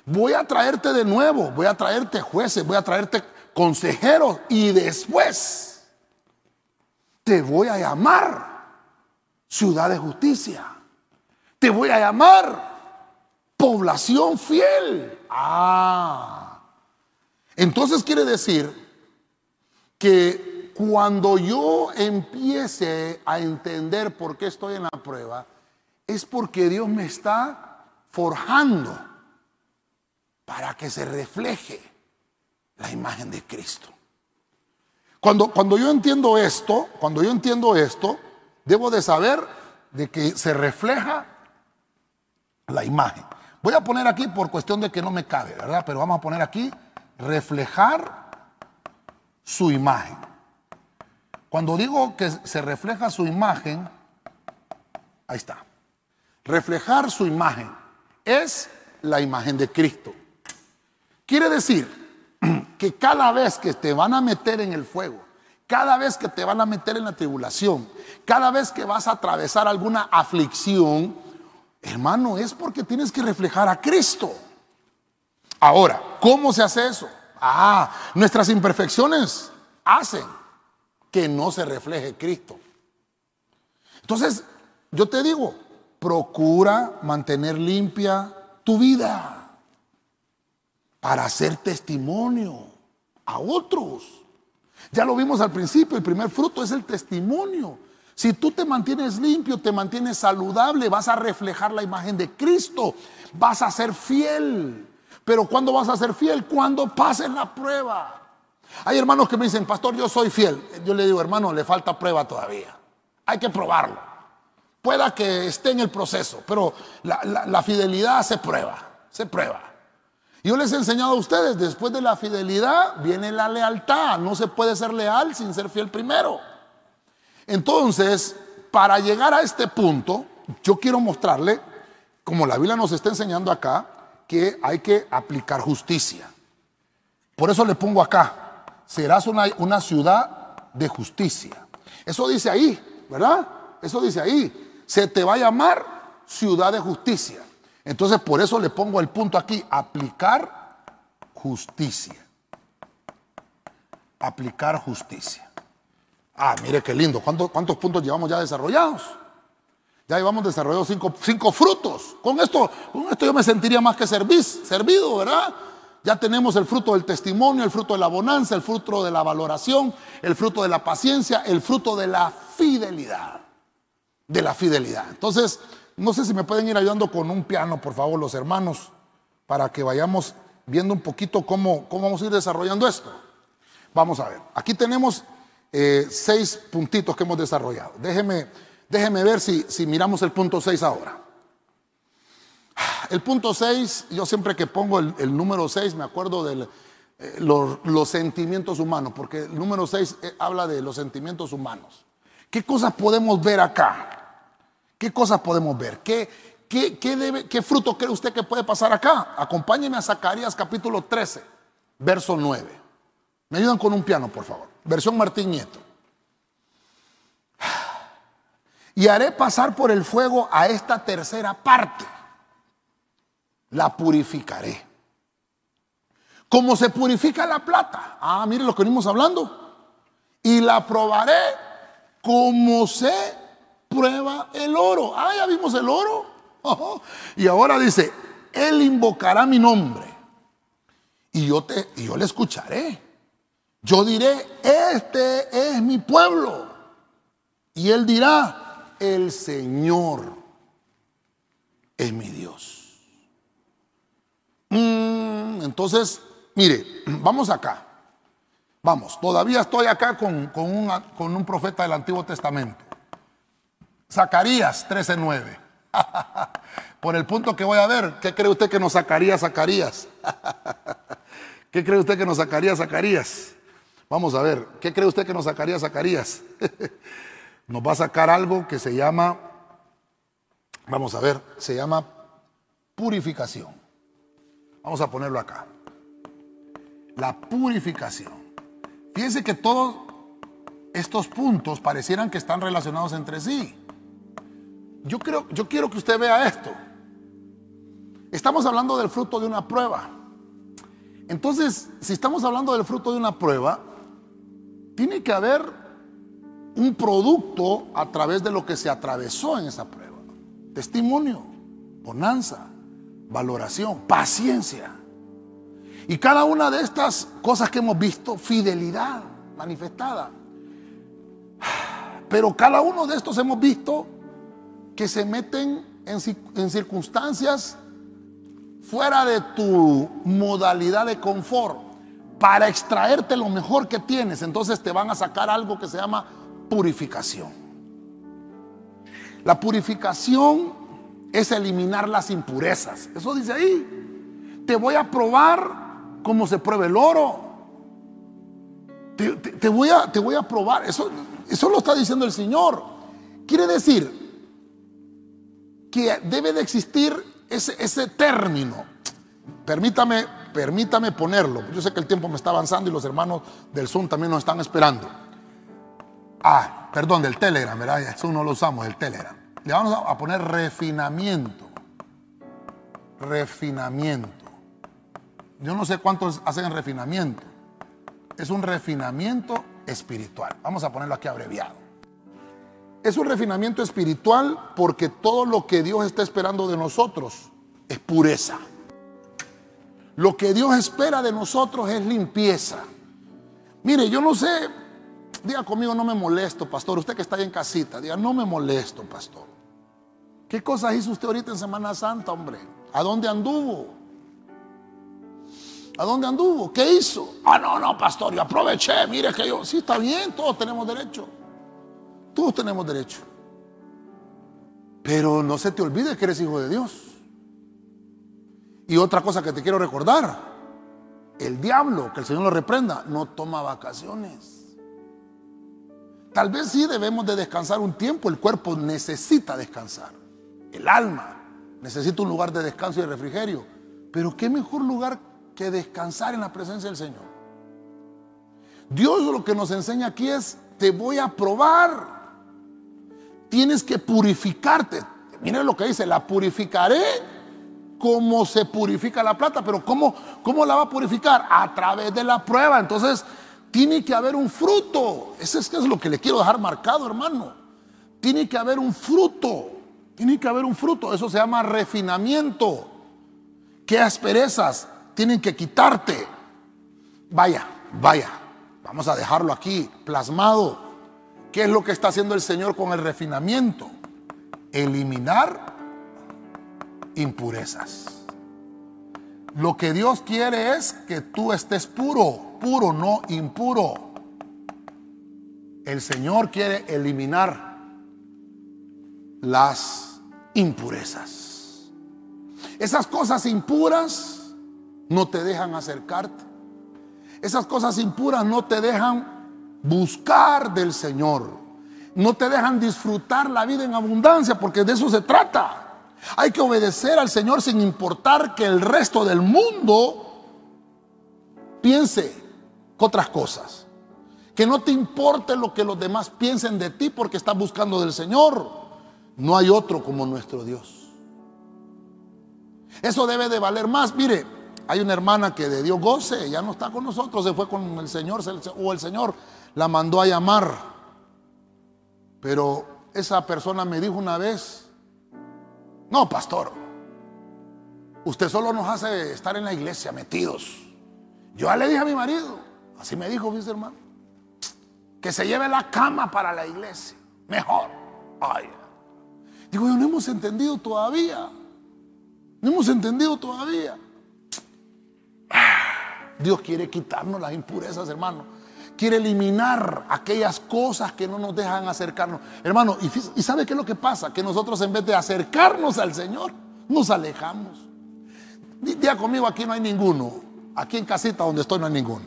Voy a traerte de nuevo, voy a traerte jueces, voy a traerte consejeros y después te voy a llamar ciudad de justicia. Te voy a llamar población fiel. Ah. Entonces quiere decir que cuando yo empiece a entender por qué estoy en la prueba, es porque Dios me está forjando para que se refleje la imagen de Cristo. Cuando, cuando yo entiendo esto, cuando yo entiendo esto, debo de saber de que se refleja la imagen. Voy a poner aquí por cuestión de que no me cabe, ¿verdad? Pero vamos a poner aquí reflejar su imagen. Cuando digo que se refleja su imagen, ahí está. Reflejar su imagen es la imagen de Cristo. Quiere decir que cada vez que te van a meter en el fuego, cada vez que te van a meter en la tribulación, cada vez que vas a atravesar alguna aflicción, hermano, es porque tienes que reflejar a Cristo. Ahora, ¿cómo se hace eso? Ah, nuestras imperfecciones hacen que no se refleje Cristo. Entonces, yo te digo, procura mantener limpia tu vida para hacer testimonio. a otros. Ya lo vimos al principio, el primer fruto es el testimonio. Si tú te mantienes limpio, te mantienes saludable, vas a reflejar la imagen de Cristo, vas a ser fiel. Pero ¿cuándo vas a ser fiel? Cuando pases la prueba. Hay hermanos que me dicen, pastor, yo soy fiel. Yo le digo, hermano, le falta prueba todavía. Hay que probarlo. Pueda que esté en el proceso, pero la, la fidelidad se prueba, se prueba. Yo les he enseñado a ustedes, después de la fidelidad viene la lealtad. No se puede ser leal sin ser fiel primero. Entonces, para llegar a este punto, yo quiero mostrarle, como la Biblia nos está enseñando acá, que hay que aplicar justicia. Por eso le pongo acá, serás una, una ciudad de justicia. Eso dice ahí, ¿verdad? Eso dice ahí. Se te va a llamar ciudad de justicia. Entonces por eso le pongo el punto aquí, aplicar justicia. Aplicar justicia. Ah, mire qué lindo. ¿Cuántos, cuántos puntos llevamos ya desarrollados? Ya llevamos desarrollados cinco, cinco, frutos. Con esto, con esto yo me sentiría más que servido, ¿verdad? Ya tenemos el fruto del testimonio, el fruto de la bonanza, el fruto de la valoración, el fruto de la paciencia, el fruto de la fidelidad. De la fidelidad. Entonces, no sé si me pueden ir ayudando con un piano, por favor, los hermanos, para que vayamos viendo un poquito cómo, cómo vamos a ir desarrollando esto. Vamos a ver, aquí tenemos eh, seis puntitos que hemos desarrollado. Déjeme, déjeme ver si, si miramos el punto seis ahora. El punto seis, yo siempre que pongo el, número seis me acuerdo de eh, los, sentimientos humanos, porque el número seis eh, habla de los sentimientos humanos. ¿Qué cosas podemos ver acá? ¿Qué cosas podemos ver? ¿Qué, qué, debe, ¿Qué fruto cree usted que puede pasar acá? Acompáñeme a Zacarías capítulo 13, verso 9. Me ayudan con un piano, por favor. Versión Martín Nieto. Y haré pasar por el fuego a esta tercera parte. La purificaré. Como se purifica la plata. Ah, mire lo que venimos hablando. Y la probaré como se prueba el oro. Ah, ya vimos el oro. Y ahora dice, Él invocará mi nombre. Y yo, te, y yo le escucharé. Yo diré, este es mi pueblo. Y Él dirá, el Señor es mi Dios. Mm, entonces, mire, vamos acá. Vamos, todavía estoy acá con, un profeta del Antiguo Testamento. Zacarías 13:9. Por el punto que voy a ver, ¿qué cree usted que nos sacaría Zacarías? ¿Qué cree usted que nos sacaría Zacarías? Vamos a ver, ¿qué cree usted que nos sacaría Zacarías? nos va a sacar algo que se llama, vamos a ver, se llama purificación. Vamos a ponerlo acá. La purificación. Fíjense que todos estos puntos parecieran que están relacionados entre sí. Yo, creo, yo quiero que usted vea esto. Estamos hablando del fruto de una prueba. Entonces, si estamos hablando del fruto de una prueba, tiene que haber un producto a través de lo que se atravesó en esa prueba. Testimonio, bonanza, valoración, paciencia. Y cada una de estas cosas que hemos visto, fidelidad manifestada. Pero cada uno de estos hemos visto que se meten en, circunstancias fuera de tu modalidad de confort para extraerte lo mejor que tienes. Entonces te van a sacar algo que se llama purificación. La purificación es eliminar las impurezas. Eso dice ahí. Te voy a probar como se prueba el oro. Te, voy, a, te voy a probar. Eso, eso lo está diciendo el Señor. Quiere decir, que debe de existir ese, ese término. Permítame, permítame ponerlo. Yo sé que el tiempo me está avanzando y los hermanos del Zoom también nos están esperando. Ah, perdón, del Telegram, ¿verdad? Eso no lo usamos, el Telegram. Le vamos a poner refinamiento. Refinamiento. Yo no sé cuántos hacen refinamiento. Es un refinamiento espiritual. Vamos a ponerlo aquí abreviado. Es un refinamiento espiritual porque todo lo que Dios está esperando de nosotros es pureza. Lo que Dios espera de nosotros es limpieza. Mire, yo no sé, diga conmigo, no me molesto, pastor. Usted que está ahí en casita, diga, no me molesto, pastor. ¿Qué cosas hizo usted ahorita en Semana Santa, hombre? ¿A dónde anduvo? ¿A dónde anduvo? ¿Qué hizo? Ah, no, no, pastor, yo aproveché, mire que yo, sí, está bien, todos tenemos derecho. Todos tenemos derecho. Pero no se te olvide que eres hijo de Dios. Y otra cosa que te quiero recordar, el diablo, que el Señor lo reprenda, no toma vacaciones. Tal vez sí debemos de descansar un tiempo, el cuerpo necesita descansar, el alma necesita un lugar de descanso y de refrigerio, pero qué mejor lugar que descansar en la presencia del Señor. Dios lo que nos enseña aquí es, te voy a probar. Tienes que purificarte. Miren lo que dice, la purificaré como se purifica la plata, pero ¿cómo, ¿cómo la va a purificar? A través de la prueba. Entonces, tiene que haber un fruto. Ese es, es lo que le quiero dejar marcado, hermano. Tiene que haber un fruto. Tiene que haber un fruto. Eso se llama refinamiento. ¿Qué asperezas? tienen que quitarte. Vaya, vaya, vamos a dejarlo aquí plasmado. ¿Qué es lo que está haciendo el Señor con el refinamiento? Eliminar impurezas. Lo que Dios quiere es que tú estés puro, puro, no impuro. El Señor quiere eliminar las impurezas. Esas cosas impuras no te dejan acercarte. Esas cosas impuras no te dejan buscar del Señor. No te dejan disfrutar la vida en abundancia porque de eso se trata. Hay que obedecer al Señor sin importar que el resto del mundo piense otras cosas. Que no te importe lo que los demás piensen de ti porque estás buscando del Señor. No hay otro como nuestro Dios. Eso debe de valer más. Mire, hay una hermana que de Dios goce, ya no está con nosotros, se fue con el Señor, o el Señor la mandó a llamar. Pero esa persona me dijo una vez, no, pastor, usted solo nos hace estar en la iglesia metidos. Yo ya le dije a mi marido, así me dijo, mi hermano, que se lleve la cama para la iglesia, mejor. Ay. Digo, no hemos entendido todavía, no hemos entendido todavía. Dios quiere quitarnos las impurezas, hermano. Quiere eliminar aquellas cosas que no nos dejan acercarnos. Hermano, ¿y, sabe qué es lo que pasa? Que nosotros en vez de acercarnos al Señor, nos alejamos. Día conmigo, aquí no hay ninguno. Aquí en casita donde estoy no hay ninguno.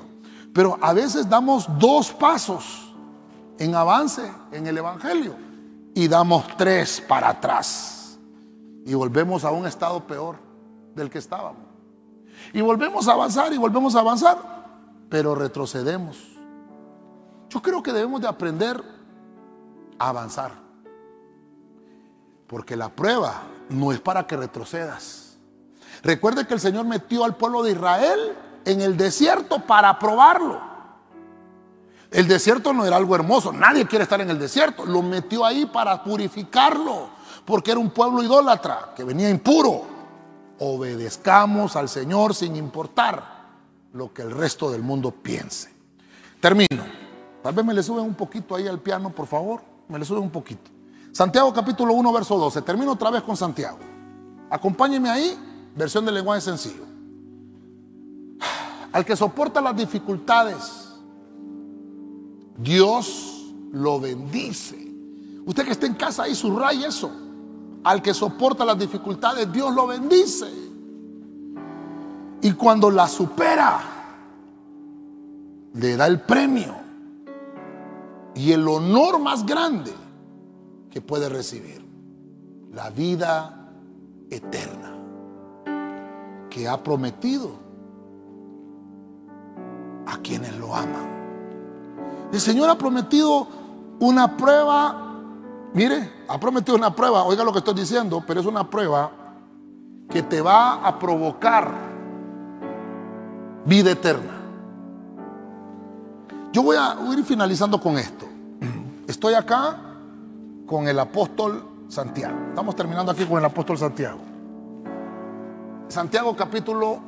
Pero a veces damos dos pasos en avance en el Evangelio y damos tres para atrás. Y volvemos a un estado peor del que estábamos. Y volvemos a avanzar y volvemos a avanzar, pero retrocedemos. Yo creo que debemos de aprender a avanzar. Porque la prueba no es para que retrocedas. Recuerde que el Señor metió al pueblo de Israel en el desierto para probarlo. El desierto no era algo hermoso, nadie quiere estar en el desierto. Lo metió ahí para purificarlo, porque era un pueblo idólatra que venía impuro obedezcamos al Señor sin importar lo que el resto del mundo piense. Termino. Tal vez me le suben un poquito ahí al piano, por favor. Me le suben un poquito. Santiago capítulo 1, verso 12. Termino otra vez con Santiago. Acompáñeme ahí, versión de lenguaje sencillo. Al que soporta las dificultades, Dios lo bendice. Usted que está en casa ahí, subraya eso. Al que soporta las dificultades, Dios lo bendice. Y cuando la supera, le da el premio y el honor más grande que puede recibir. La vida eterna que ha prometido a quienes lo aman. El Señor ha prometido una prueba Mire, ha prometido una prueba, oiga lo que estoy diciendo, pero es una prueba que te va a provocar vida eterna. Yo voy a ir finalizando con esto. Estoy acá con el apóstol Santiago. Estamos terminando aquí con el apóstol Santiago. Santiago capítulo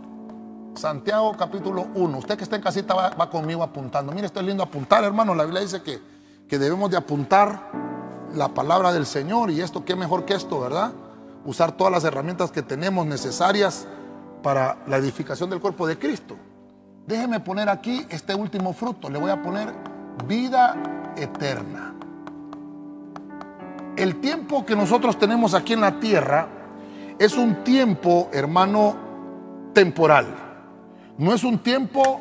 Santiago capítulo 1. Usted que está en casita va, conmigo apuntando. Mire, esto es lindo apuntar, hermano. La Biblia dice que, que debemos de apuntar la palabra del Señor y esto, qué mejor que esto, ¿verdad? Usar todas las herramientas que tenemos necesarias para la edificación del cuerpo de Cristo. Déjeme poner aquí este último fruto. Le voy a poner vida eterna. El tiempo que nosotros tenemos aquí en la tierra es un tiempo, hermano, temporal. No es un tiempo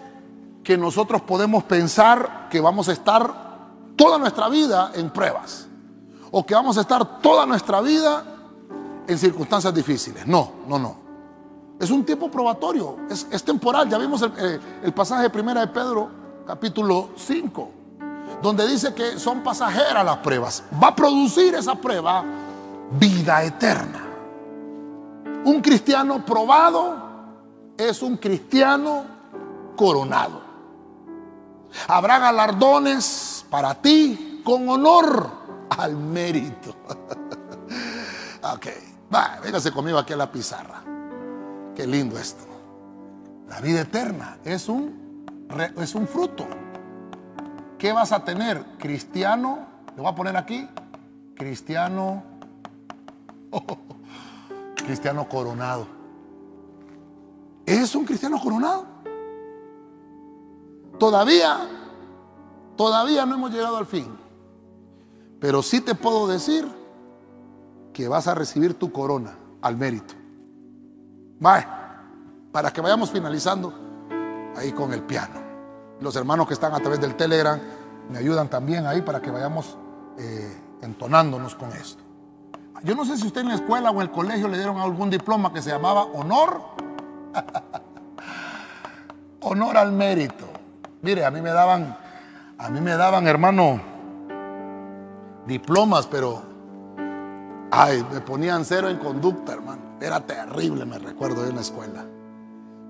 que nosotros podemos pensar que vamos a estar toda nuestra vida en pruebas o que vamos a estar toda nuestra vida en circunstancias difíciles. No, no, no. Es un tiempo probatorio, es, temporal. Ya vimos el, eh, el pasaje de primera de Pedro, capítulo 5, donde dice que son pasajeras las pruebas. Va a producir esa prueba vida eterna. Un cristiano probado es un cristiano coronado. Habrá galardones para ti con honor al mérito. ok, va, véngase conmigo aquí a la pizarra. Qué lindo esto. La vida eterna es un, es un fruto. ¿Qué vas a tener? Cristiano, le voy a poner aquí, cristiano, cristiano coronado. ¿Es un cristiano coronado? Todavía, todavía no hemos llegado al fin. Pero sí te puedo decir que vas a recibir tu corona al mérito. Bye. Para que vayamos finalizando ahí con el piano. Los hermanos que están a través del Telegram me ayudan también ahí para que vayamos eh, entonándonos con esto. Yo no sé si usted en la escuela o en el colegio le dieron algún diploma que se llamaba honor. honor al mérito. Mire, a mí me daban, a mí me daban, hermano, diplomas, pero, ay, me ponían cero en conducta, hermano. Era terrible, me recuerdo en la escuela.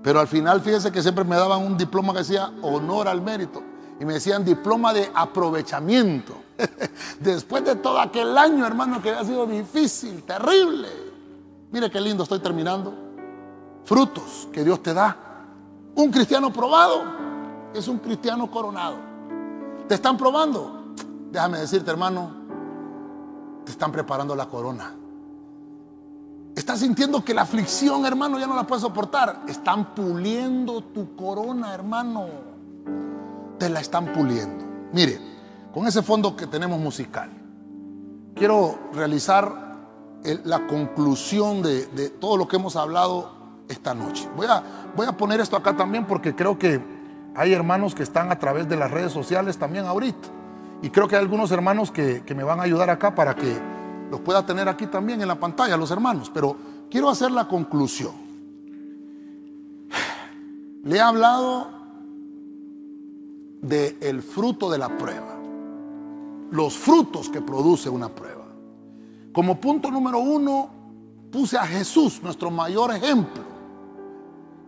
Pero al final, fíjese que siempre me daban un diploma que decía honor al mérito. Y me decían diploma de aprovechamiento. Después de todo aquel año, hermano, que había sido difícil, terrible. Mire qué lindo estoy terminando. Frutos que Dios te da. Un cristiano probado es un cristiano coronado. ¿Te están probando? Déjame decirte, hermano, te están preparando la corona. Estás sintiendo que la aflicción, hermano, ya no la puedes soportar. Están puliendo tu corona, hermano. Te la están puliendo. Mire, con ese fondo que tenemos musical, quiero realizar la conclusión de, todo lo que hemos hablado esta noche. Voy a, voy a poner esto acá también porque creo que hay hermanos que están a través de las redes sociales también ahorita. Y creo que hay algunos hermanos que, me van a ayudar acá para que los pueda tener aquí también en la pantalla, los hermanos. Pero quiero hacer la conclusión. Le he hablado del el fruto de la prueba. Los frutos que produce una prueba. Como punto número uno, puse a Jesús, nuestro mayor ejemplo.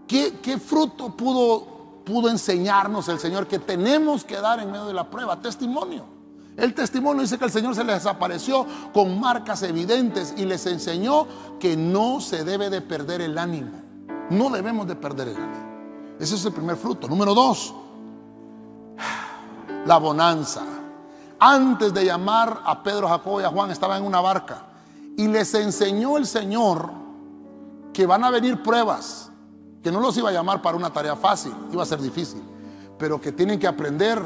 ¿Qué, fruto pudo pudo enseñarnos el Señor que tenemos que dar en medio de la prueba, testimonio. El testimonio dice que el Señor se les apareció con marcas evidentes y les enseñó que no se debe de perder el ánimo. No debemos de perder el ánimo. Ese es el primer fruto. Número dos, la bonanza. Antes de llamar a Pedro, Jacobo y a Juan, estaba en una barca y les enseñó el Señor que van a venir pruebas que no los iba a llamar para una tarea fácil, iba a ser difícil, pero que tienen que aprender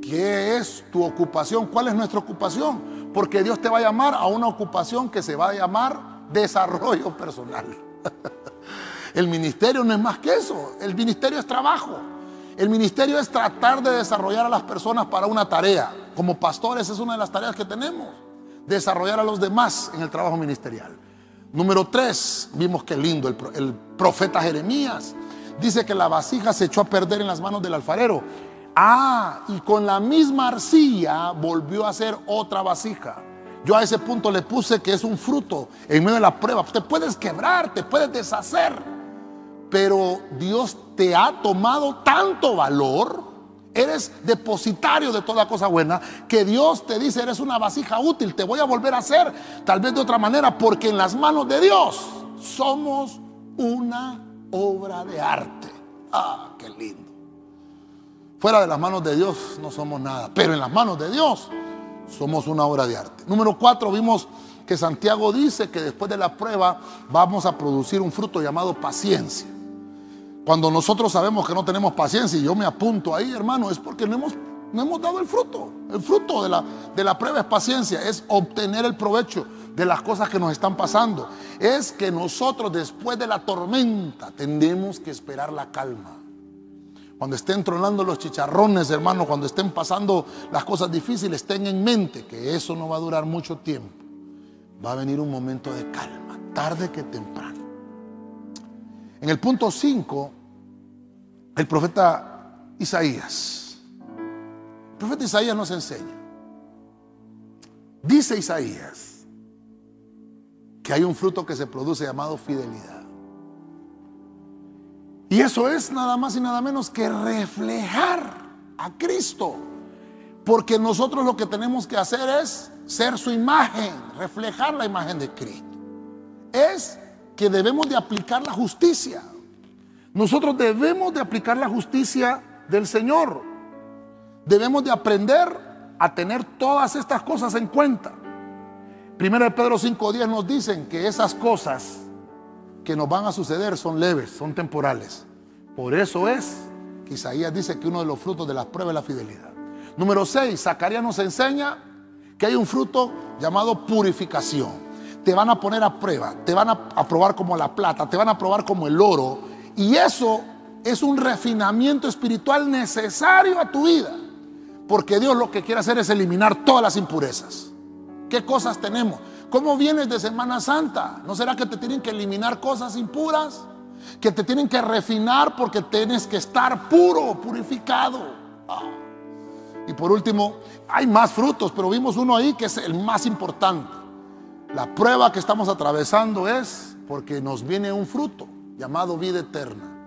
qué es tu ocupación, cuál es nuestra ocupación, porque Dios te va a llamar a una ocupación que se va a llamar desarrollo personal. El ministerio no es más que eso, el ministerio es trabajo. El ministerio es tratar de desarrollar a las personas para una tarea. Como pastores es una de las tareas que tenemos, desarrollar a los demás en el trabajo ministerial. Número tres, vimos que lindo, el, profeta Jeremías dice que la vasija se echó a perder en las manos del alfarero. Ah, y con la misma arcilla volvió a hacer otra vasija. Yo a ese punto le puse que es un fruto en medio de la prueba. Te puedes quebrar, te puedes deshacer. Pero Dios te ha tomado tanto valor eres depositario de toda cosa buena, que Dios te dice, eres una vasija útil, te voy a volver a hacer, tal vez de otra manera, porque en las manos de Dios somos una obra de arte. Ah, qué lindo. Fuera de las manos de Dios no somos nada, pero en las manos de Dios somos una obra de arte. Número cuatro, vimos que Santiago dice que después de la prueba vamos a producir un fruto llamado paciencia. Cuando nosotros sabemos que no tenemos paciencia y yo me apunto ahí, hermano, es porque no hemos, no hemos dado el fruto. El fruto de la, de la prueba es paciencia, es obtener el provecho de las cosas que nos están pasando. Es que nosotros después de la tormenta tenemos que esperar la calma. Cuando estén tronando los chicharrones, hermano, cuando estén pasando las cosas difíciles, ten en mente que eso no va a durar mucho tiempo va a venir un momento de calma, tarde que temprano. En el punto 5, el profeta Isaías. El profeta Isaías nos enseña. Dice Isaías que hay un fruto que se produce llamado fidelidad. Y eso es nada más y nada menos que reflejar a Cristo. Porque nosotros lo que tenemos que hacer es ser su imagen, reflejar la imagen de Cristo. Es que debemos de aplicar la justicia. Nosotros debemos de aplicar la justicia del Señor. Debemos de aprender a tener todas estas cosas en cuenta. Primero de Pedro 5.10 nos dicen que esas cosas que nos van a suceder son leves, son temporales. Por eso es que Isaías dice que uno de los frutos de las pruebas es la fidelidad. Número 6, Zacarías nos enseña que hay un fruto llamado purificación. Te van a poner a prueba, te van a, probar como la plata, te van a probar como el oro. Y eso es un refinamiento espiritual necesario a tu vida. Porque Dios lo que quiere hacer es eliminar todas las impurezas. ¿Qué cosas tenemos? ¿Cómo vienes de Semana Santa? ¿No será que te tienen que eliminar cosas impuras? Que te tienen que refinar porque tienes que estar puro, purificado. Ah. Y por último, hay más frutos, pero vimos uno ahí que es el más importante. La prueba que estamos atravesando es porque nos viene un fruto llamado vida eterna.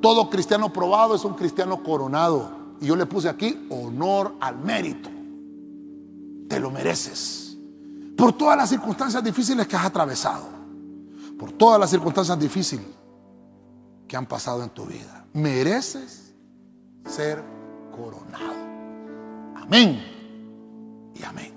Todo cristiano probado es un cristiano coronado. Y yo le puse aquí honor al mérito. Te lo mereces. Por todas las circunstancias difíciles que has atravesado. Por todas las circunstancias difíciles que han pasado en tu vida. Mereces ser coronado. Amén y amén.